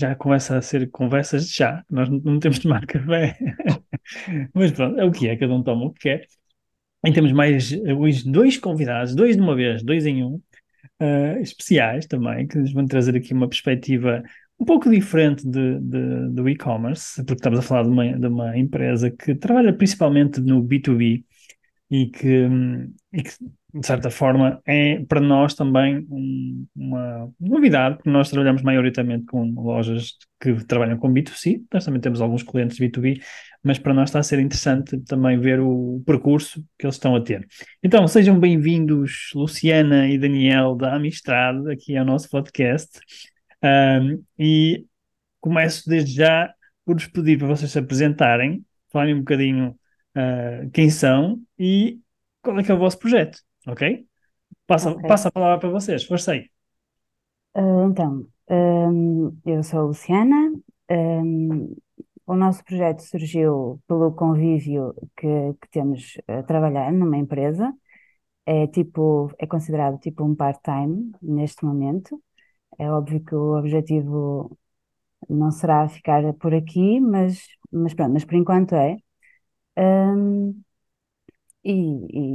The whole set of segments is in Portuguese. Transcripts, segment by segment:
Já começa a ser conversas de chá, nós não temos de tomar café. Mas pronto, é o que é, cada um toma o que quer. E temos mais hoje dois convidados, dois de uma vez, dois em um, uh, especiais também, que nos vão trazer aqui uma perspectiva um pouco diferente de, de, do e-commerce, porque estamos a falar de uma, de uma empresa que trabalha principalmente no B2B e que, e que de certa forma, é para nós também um, uma novidade, porque nós trabalhamos maioritariamente com lojas que trabalham com B2C, nós também temos alguns clientes B2B, mas para nós está a ser interessante também ver o percurso que eles estão a ter. Então, sejam bem-vindos, Luciana e Daniel da Amistad, aqui ao nosso podcast, um, e começo desde já por vos pedir para vocês se apresentarem, falarem um bocadinho uh, quem são e qual é que é o vosso projeto. Ok? Passa, Ok. passa a palavra para vocês, força aí. Ah, então, hum, eu sou a Luciana. hum, o nosso projeto surgiu pelo convívio que, que temos a trabalhar numa empresa. É tipo, é considerado tipo um part-time neste momento. É óbvio que o objetivo não será ficar por aqui, mas, mas pronto, mas por enquanto é. Hum, e,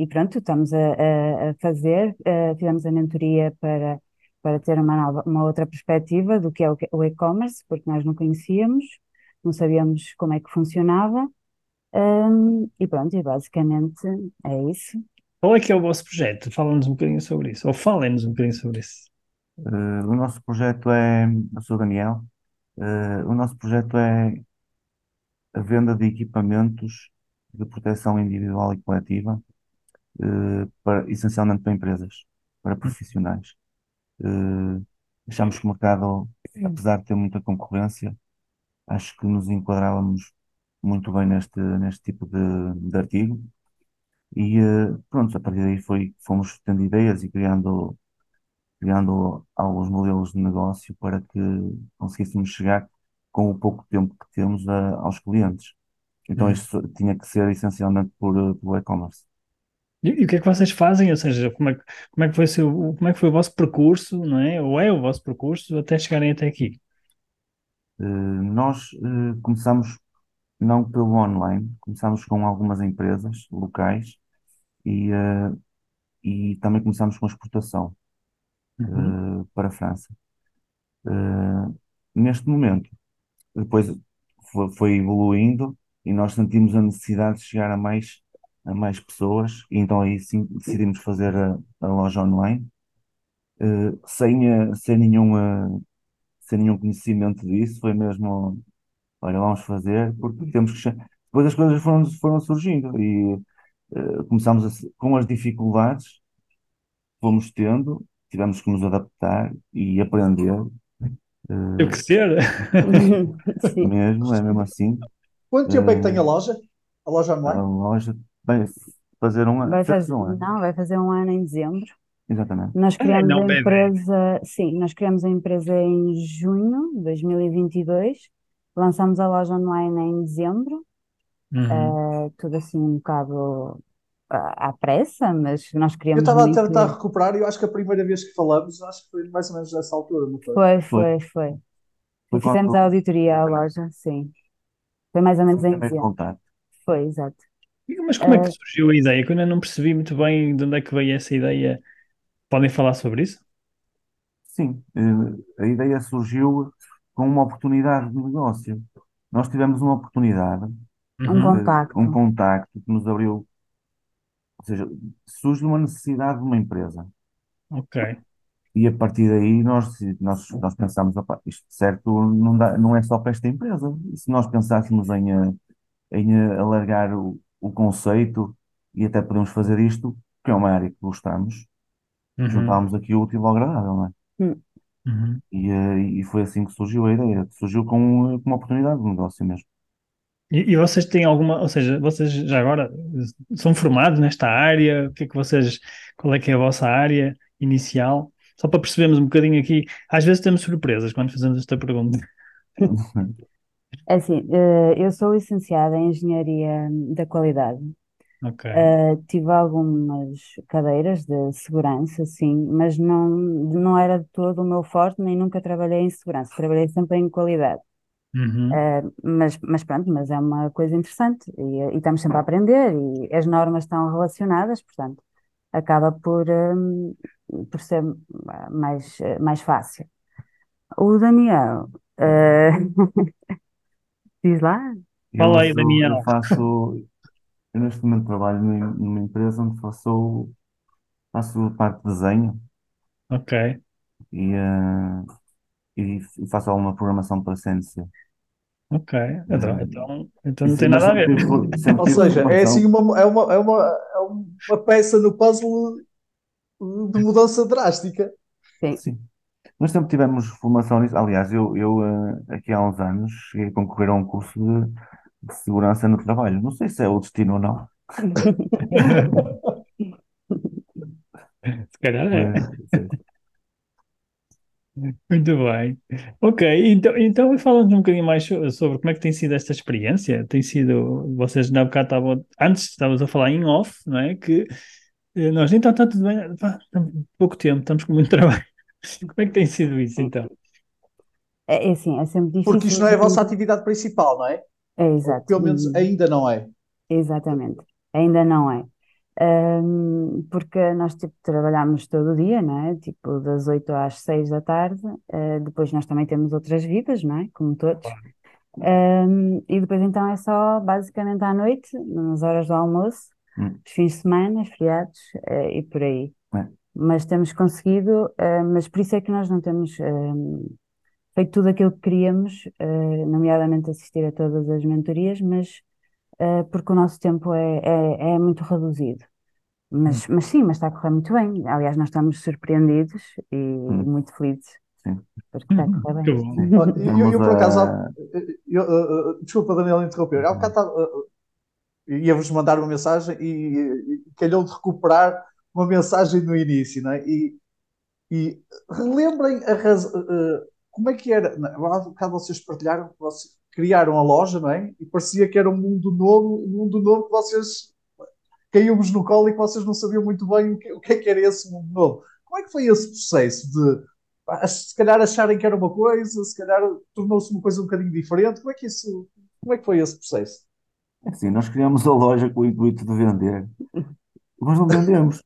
e- e pronto, estamos a, a- fazer, eh, fizemos a mentoria para, para ter uma nova, uma outra perspectiva do que é o, e-commerce, porque nós não conhecíamos, não sabíamos como é que funcionava, Hum, e pronto, e basicamente é isso. Qual é que é o vosso projeto? Fala-nos um bocadinho sobre isso, ou falem-nos um bocadinho sobre isso. Eh, o nosso projeto é, eu sou o Daniel, Eh, o nosso projeto é a venda de equipamentos de proteção individual e coletiva, eh, para, essencialmente para empresas, para profissionais. Eh, achamos que o mercado, apesar de ter muita concorrência, acho que nos enquadrávamos muito bem neste, neste tipo de, de artigo. E eh, pronto, a partir daí foi, fomos tendo ideias e criando criando alguns modelos de negócio para que conseguíssemos chegar com o pouco tempo que temos a- aos clientes. Então Uhum. isto tinha que ser essencialmente por, eh, pelo e-commerce. E, e o que é que vocês fazem? Ou seja, como é, que- como é que foi o seu, como é que foi o vosso percurso, não é? Ou é o vosso percurso até chegarem até aqui? Eh, nós eh, começamos não pelo online, começamos com algumas empresas locais e, eh, e também começamos com exportação Uhum. eh, para a França. Eh, neste momento, depois foi evoluindo e nós sentimos a necessidade de chegar a mais, a mais pessoas, e então aí sim decidimos fazer a, a loja online, eh, sem, eh, sem nenhum, eh, sem nenhum conhecimento disso, foi mesmo, olha, vamos fazer, porque temos que. Depois as coisas foram, foram surgindo e começámos a com as dificuldades, fomos tendo, tivemos que nos adaptar e aprender, Teve eh, que ser. Mesmo, é mesmo assim. Quanto tempo é que tem a Eh, loja? A loja A online? loja, bem, fazer um ano, Vai fazer, um ano, não, vai fazer um ano em dezembro. exatamente. Nós criamos não, a empresa, sim, nós criamos a empresa em junho de 2022, lançamos a loja online em dezembro, Uhum. eh, tudo assim um bocado à, à pressa, mas nós Eu queríamos estava a tentar recuperar e eu acho que a primeira vez que falamos, acho que foi mais ou menos nessa altura, não foi? Foi, Foi, foi, foi. foi E fizemos a auditoria à loja, sim. Foi mais ou menos foi o em dezembro. contato. Foi, exato. Mas como é que Eh, surgiu a ideia? Que eu ainda não percebi muito bem de onde é que veio essa ideia. Podem falar sobre isso? Sim, eh, a ideia surgiu com uma oportunidade de negócio. Nós tivemos uma oportunidade, um Uhum. eh, um contacto. contacto que nos abriu, ou seja, surge uma necessidade de uma empresa. Ok. E a partir daí nós, nós, nós pensámos, "Opá, isto certo não dá, não é só para esta empresa. Se nós pensássemos em, eh, em eh, alargar o, o conceito e até podemos fazer isto, que é uma área que gostamos, Uhum. juntávamos aqui o útil ao agradável, não é? Hum. Uhum. E, eh, e foi assim que surgiu a ideia. Surgiu com, com uma oportunidade de negócio mesmo. E, e vocês têm alguma, ou seja, vocês já agora são formados nesta área? O que é que vocês, qual é que é a vossa área inicial? Só para percebermos um bocadinho aqui. Às vezes temos surpresas quando fazemos esta pergunta. É assim, eh, eu sou licenciada em Engenharia da Qualidade. Ok. Eh, tive algumas cadeiras de segurança, sim, mas não, não era de todo o meu forte, nem nunca trabalhei em segurança. Trabalhei sempre em qualidade. Uhum. Eh, mas, mas pronto, mas é uma coisa interessante e, e estamos sempre a aprender e as normas estão relacionadas, portanto, acaba por, hum, por ser mais, mais fácil. O Daniel, eh, diz lá? Fala aí, Daniel. Eu faço, eu neste momento trabalho numa, empresa onde faço, faço parte de desenho Ok. e, eh, e, faço alguma programação para CNC. Ok. Então, Uhum. então, então não tem nada a ver. Ou seja, é assim uma, é uma, é uma, é uma peça no puzzle de mudança drástica. Sim. Sim. Nós sempre tivemos formação nisso. Aliás, eu, eu eh, aqui há uns anos cheguei a concorrer a um curso de, de segurança no trabalho. Não sei se é o destino ou não. Se calhar é. sim. Muito bem. Ok, então, então fala-nos um bocadinho mais so- sobre como é que tem sido esta experiência. Tem sido, vocês na bocado estavam, antes estavas a falar em off, não é? Que nós então está tudo bem, pá, pouco tempo, estamos com muito trabalho. Como é que tem sido isso então? É, é assim, é sempre difícil. Porque isto não é a vossa atividade principal, não é? É, exato. pelo menos ainda não é. Exatamente, ainda não é. Ahm, porque nós tipo, trabalhamos todo o dia, não é? Tipo, das 8 às 6 da tarde, eh, depois nós também temos outras vidas, não é? Como todos. Ahm, e depois então é só basicamente à noite, nas horas do almoço, Hum. os fins de semana, os feriados, eh, e por aí. É. Mas temos conseguido, eh, mas por isso é que nós não temos ahm, feito tudo aquilo que queríamos, nomeadamente assistir a todas as mentorias, mas porque o nosso tempo é, é, é muito reduzido. Mas, mas sim, mas está a correr muito bem. Aliás, nós estamos surpreendidos e muito felizes Sim. porque está a correr bem. Eu, eu, eu, por acaso, eu, uh, uh, desculpa, Daniel, interromper. Há bocado estava, uh, uh, ia-vos mandar uma mensagem e, e calhou de recuperar uma mensagem no início, não é? E, e relembrem a razão, como é que era. Há bocado vocês partilharam vocês criaram a loja, não é? E parecia que era um mundo novo, um mundo novo que vocês caiu-vos no colo e que vocês não sabiam muito bem o que, o que é que era esse mundo novo. Como é que foi esse processo de pá, se calhar acharem que era uma coisa, se calhar tornou-se uma coisa um bocadinho diferente? Como é que isso, como é que foi esse processo? Assim, nós criamos a loja com o intuito de vender, mas não vendemos.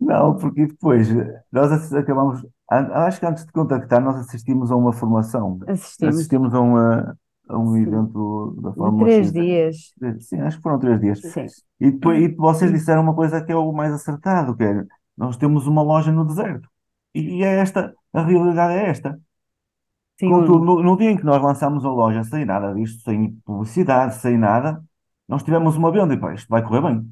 Não, porque depois nós acabamos, acho que antes de contactar, nós assistimos a uma formação, Assistimos assistimos a, uma, a um Sim. evento da Fórmula três dias. Sim, acho que foram três dias. Sim. E depois e vocês disseram uma coisa que é o mais acertado, que é nós temos uma loja no deserto. E é esta, a realidade é esta. Sim, Contudo, no, no dia em que nós lançámos a loja sem nada disto, sem publicidade, sem nada, nós tivemos uma venda e pá, isto vai correr bem.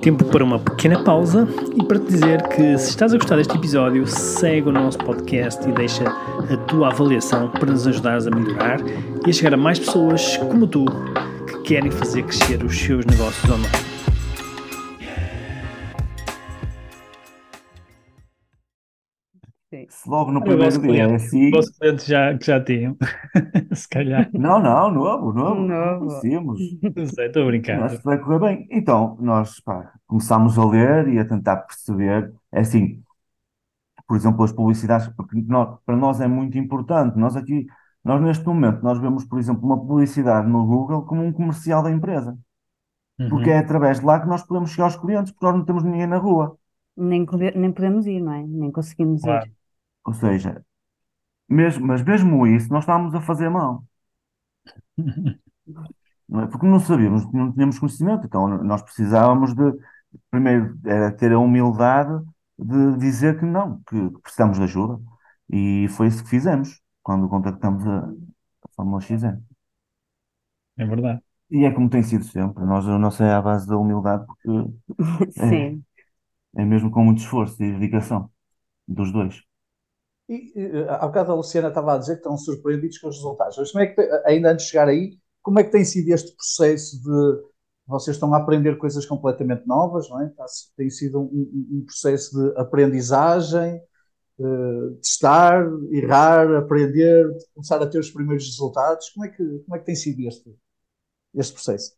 Tempo para uma pequena pausa e para te dizer que se estás a gostar deste episódio, segue o nosso podcast e deixa a tua avaliação para nos ajudares a melhorar e a chegar a mais pessoas como tu que querem fazer crescer os seus negócios online. Logo no O primeiro dia cliente, assim. o vosso cliente já, que já tinham, se calhar. Não, não, novo, novo. Novo. Conhecemos. Não sei, estou a brincar. Acho que vai correr bem. Então, nós pá, começámos a ler e a tentar perceber. É assim, por exemplo, as publicidades, porque nó- para nós é muito importante. Nós aqui, nós neste momento, nós vemos, por exemplo, uma publicidade no Google como um comercial da empresa. Porque Uhum. é através de lá que nós podemos chegar aos clientes, porque nós não temos ninguém na rua. Nem, nem podemos ir, não é? Nem conseguimos Claro. ir. Ou seja, mesmo, mas mesmo isso nós estávamos a fazer mal. não é? Porque não sabíamos, não tínhamos conhecimento, então nós precisávamos de, primeiro, era ter a humildade de dizer que não, que precisamos de ajuda. E foi isso que fizemos quando contactamos a, a Fórmula XN. É verdade. E é como tem sido sempre. Nós, a nossa é à base da humildade, porque é, Sim. é mesmo com muito esforço e dedicação dos dois. E eh, há bocado a Luciana estava a dizer que estão surpreendidos com os resultados. Mas como é que, ainda antes de chegar aí, como é que tem sido este processo de vocês estão a aprender coisas completamente novas, não é? Está- Tem sido um, um- um processo de aprendizagem, eh, testar, errar, aprender, começar a ter os primeiros resultados. Como é que, como é que tem sido este, este processo?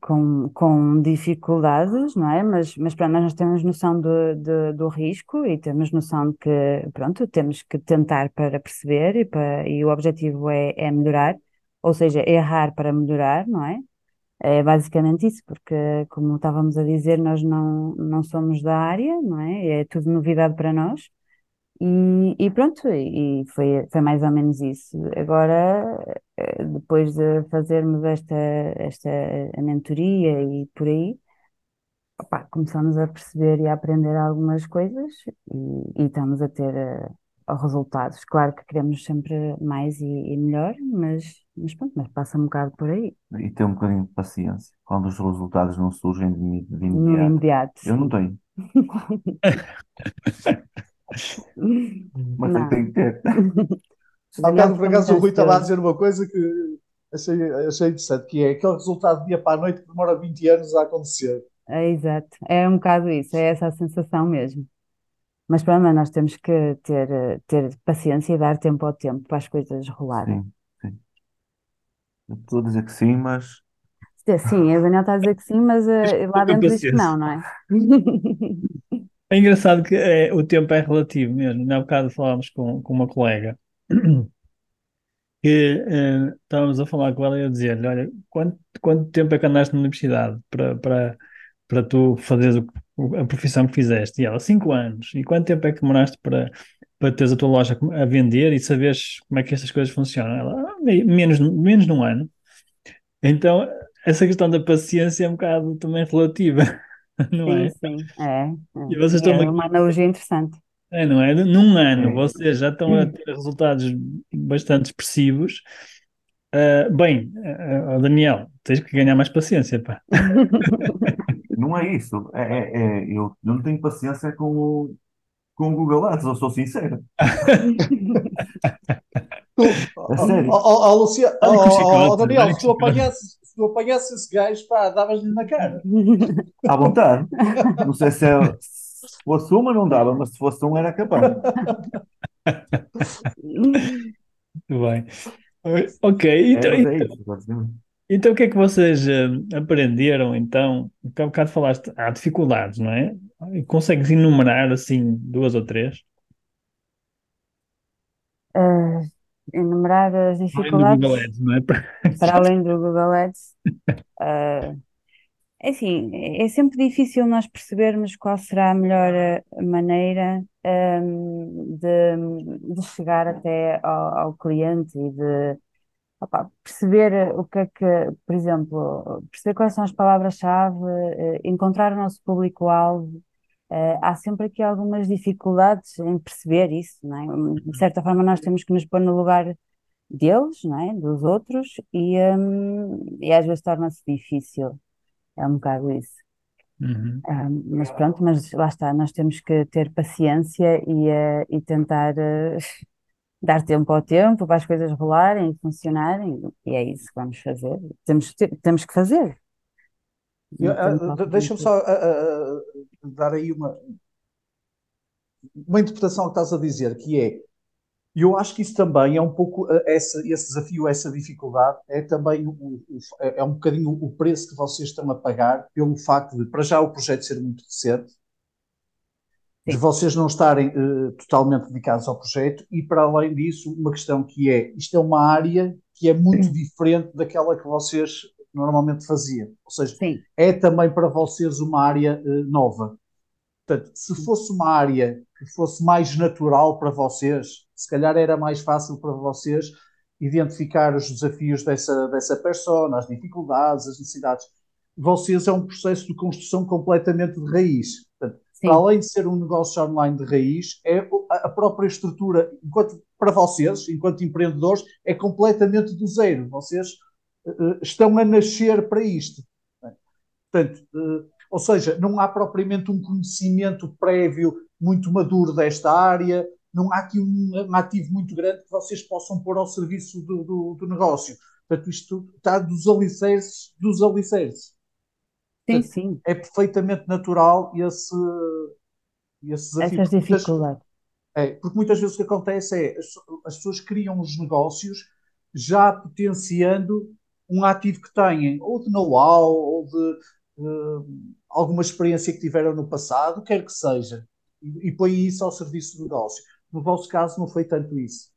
Com, com dificuldades, não é? Mas, mas pronto, nós temos noção do, do, do risco e temos noção de que, pronto, temos que tentar para perceber e, para, e o objetivo é, é melhorar, ou seja, errar para melhorar, não é? É basicamente isso, porque, como estávamos a dizer, nós não, não somos da área, não é? É tudo novidade para nós. E, e pronto, e foi, foi mais ou menos isso. Agora, eh, depois de fazermos esta, esta a mentoria e por aí, opá, começamos a perceber e a aprender algumas coisas e, e estamos a ter eh, resultados. Claro que queremos sempre mais e, e melhor, mas, mas pronto, mas passa um bocado por aí, E ter um bocadinho de paciência quando os resultados não surgem de, de no imediato. imediato. Eu não tenho, mas Não. tenho que ter. Há bocado, por acaso, o Rui estava a dizer uma coisa que achei, achei interessante, que é aquele resultado de dia para a noite que demora 20 anos a acontecer. É exato, é um bocado isso, é essa a sensação mesmo. Mas pronto, mas nós temos que ter, ter paciência e dar tempo ao tempo para as coisas rolarem. Sim, sim. Eu Estou a dizer que sim, mas Sim, a Daniel está a dizer que sim, mas eh, lá dentro diz que não, não é? É engraçado que é, o tempo é relativo mesmo. Há bocado falámos com, com uma colega que eh, estávamos a falar com ela e a dizer-lhe: Olha, quanto, quanto tempo é que andaste na universidade para, para, para tu fazeres o- a profissão que fizeste? E ela: Cinco anos. E quanto tempo é que demoraste para, para teres a tua loja a vender e saberes como é que estas coisas funcionam? Ela: "Ah, me- menos, menos de um ano. Então, essa questão da paciência é um bocado também relativa, não Sim, é? sim, é. E vocês É, estão é uma analogia interessante. é, não é? Num ano, é, vocês já estão a ter resultados bastante expressivos. Ah, bem, ah, Daniel, tens que ganhar mais paciência, pá. não é isso. É, é- é- eu, eu não tenho paciência com o, com o Google Ads, eu sou sincero. Ó, sério. ó, ó, ó, Lucia- ó, Olha com ó, ó, chicote, Daniel, se tu apanhasses, se tu apanhasses esse gajo, pá, davas-lhe na cara. À vontade. Não sei se, é, se fosse uma não dava, mas se fosse um era capaz. Muito bem. Ok, então, é então, isso, então o que é que vocês ah, aprenderam, então? Porque há bocado falaste, há dificuldades, não é? Consegues enumerar, assim, duas ou três? Eh, enumerar as Além dificuldades Ads, não é? para além do Google Ads. É assim, é sempre difícil nós percebermos qual será a melhor eh, maneira ehm, de, de chegar até ao, ao cliente e de opá, perceber o que é que, por exemplo, perceber quais são as palavras-chave, eh, encontrar o nosso público-alvo. Eh, há sempre aqui algumas dificuldades em perceber isso, não é? De certa forma, nós temos que nos pôr no lugar deles, não é? Dos outros, e, ehm, e às vezes torna-se difícil. É um bocado isso. Uhum. Ah, mas pronto, mas lá está, nós temos que ter paciência e, eh, e tentar eh, dar tempo ao tempo para as coisas rolarem e funcionarem, e é isso que vamos fazer. Temos, te- temos que fazer. Deixa-me só dar aí uma, uma interpretação ao que estás a dizer, que é, eu acho que isso também é um pouco ah, essa, esse desafio, essa dificuldade, é também o, o- é é um bocadinho o preço que vocês estão a pagar pelo facto de, para já, o projeto ser muito recente, de Sim. vocês não estarem eh, totalmente dedicados ao projeto e, para além disso, uma questão que é, isto é uma área que é muito diferente daquela que vocês normalmente faziam. Ou seja, Sim, é também para vocês uma área eh, nova. Portanto, se fosse uma área que fosse mais natural para vocês, se calhar era mais fácil para vocês identificar os desafios dessa, dessa persona, as dificuldades, as necessidades. Vocês é um processo de construção completamente de raiz. Portanto, para além de ser um negócio online de raiz, é a própria estrutura, enquanto para vocês, enquanto empreendedores, é completamente do zero. Vocês uh, estão a nascer para isto. Portanto, uh, ou seja, não há propriamente um conhecimento prévio muito maduro desta área, não há aqui um, ativo muito grande que vocês possam pôr ao serviço do, do, do negócio. Portanto, isto está dos alicerces dos alicerces. Sim, sim. É perfeitamente natural esse, esse desafio. Essas dificuldades. É, porque muitas vezes o que acontece é as, as pessoas criam os negócios já potenciando um ativo que têm, ou de know-how, ou de uh, alguma experiência que tiveram no passado, quer que seja, e, e põe isso ao serviço do negócio. No vosso caso não foi tanto isso.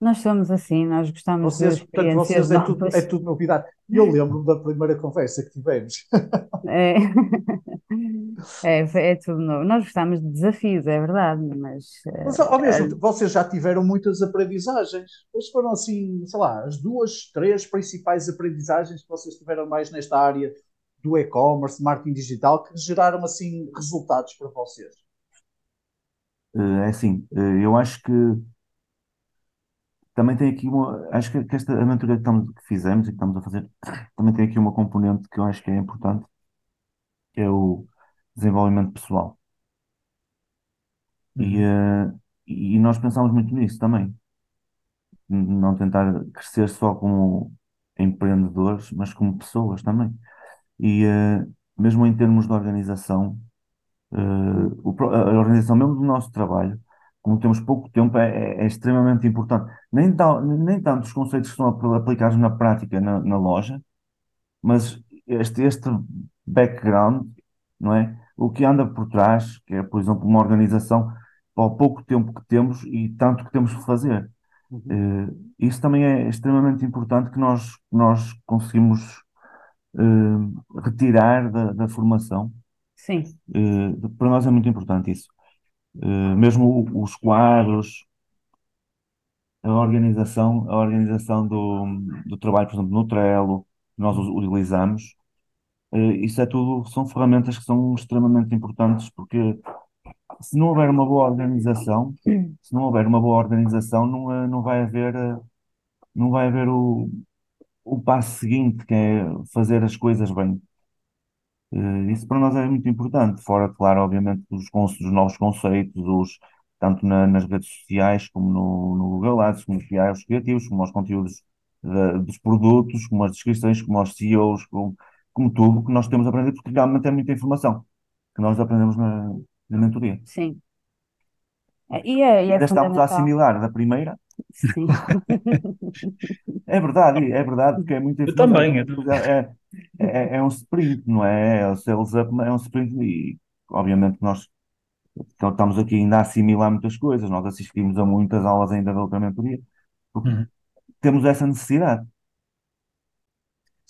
Nós somos assim, nós gostamos Vocês, de portanto, vocês é tudo, é tudo novidade. Eu lembro-me da primeira conversa que tivemos. É. É, é tudo novo. Nós gostamos de desafios, é verdade, mas Mas ao mesmo eh, tempo, vocês já tiveram muitas aprendizagens. Quais foram assim, sei lá, as duas, três principais aprendizagens que vocês tiveram mais nesta área do e-commerce, marketing digital, que geraram assim resultados para vocês? Eh, É assim, eh, eu acho que também tem aqui uma. Acho que, que esta aventura que, estamos, que fizemos e que estamos a fazer também tem aqui uma componente que eu acho que é importante, que é o desenvolvimento pessoal. E, Uhum. eh, e nós pensamos muito nisso também. Não tentar crescer só como empreendedores, mas como pessoas também. E eh, mesmo em termos de organização, eh, o pro- a organização mesmo do nosso trabalho, como temos pouco tempo, é, é- é extremamente importante. Nem, tal, nem tanto os conceitos que são apl- aplicados na prática na, na loja, mas este, este background, não é? O que anda por trás, que é, por exemplo, uma organização para o pouco tempo que temos e tanto que temos que fazer. Uhum. Eh, isso também é extremamente importante que nós, nós conseguimos eh, retirar da, da formação. sim, Eh, para nós é muito importante isso. Mesmo os quadros, a organização, a organização do, do trabalho, por exemplo, no Trello, nós utilizamos, eh, isso é tudo, são ferramentas que são extremamente importantes, porque se não houver uma boa organização, se não houver uma boa organização, não, eh, não vai haver, eh, não vai haver o, o passo seguinte, que é fazer as coisas bem. Isso para nós é muito importante, fora, claro, obviamente, dos, dos novos conceitos, os, tanto na- nas redes sociais, como no, no Google Ads, como os criativos, como os conteúdos da- dos produtos, como as descrições, como os CEOs, como, como tudo que nós temos a aprender, porque realmente é muita informação que nós aprendemos na, na mentoria. sim. E é, e é Ainda estamos a assimilar da primeira, Sim. é verdade, é verdade, porque é muita Eu informação. também, É, é, é é um sprint, não é? É o sales up, é um sprint e, obviamente, nós Então, estamos aqui ainda a assimilar muitas coisas. Nós assistimos a muitas aulas ainda da outra mentoria, porque Uhum. temos essa necessidade.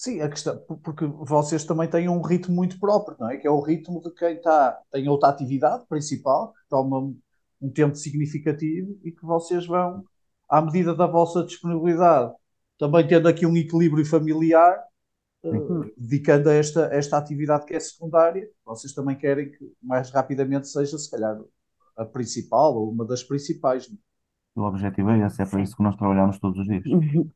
Sim, a questão, porque vocês também têm um ritmo muito próprio, não é? Que é o ritmo de quem está, tem outra atividade principal, que toma um, tempo significativo e que vocês vão, à medida da vossa disponibilidade, também tendo aqui um equilíbrio familiar, eh, Sim. dedicando a esta, esta atividade que é secundária, vocês também querem que mais rapidamente seja, se calhar, a principal ou uma das principais. não é? O objetivo é esse, é para isso que nós trabalhamos todos os dias. Uhum.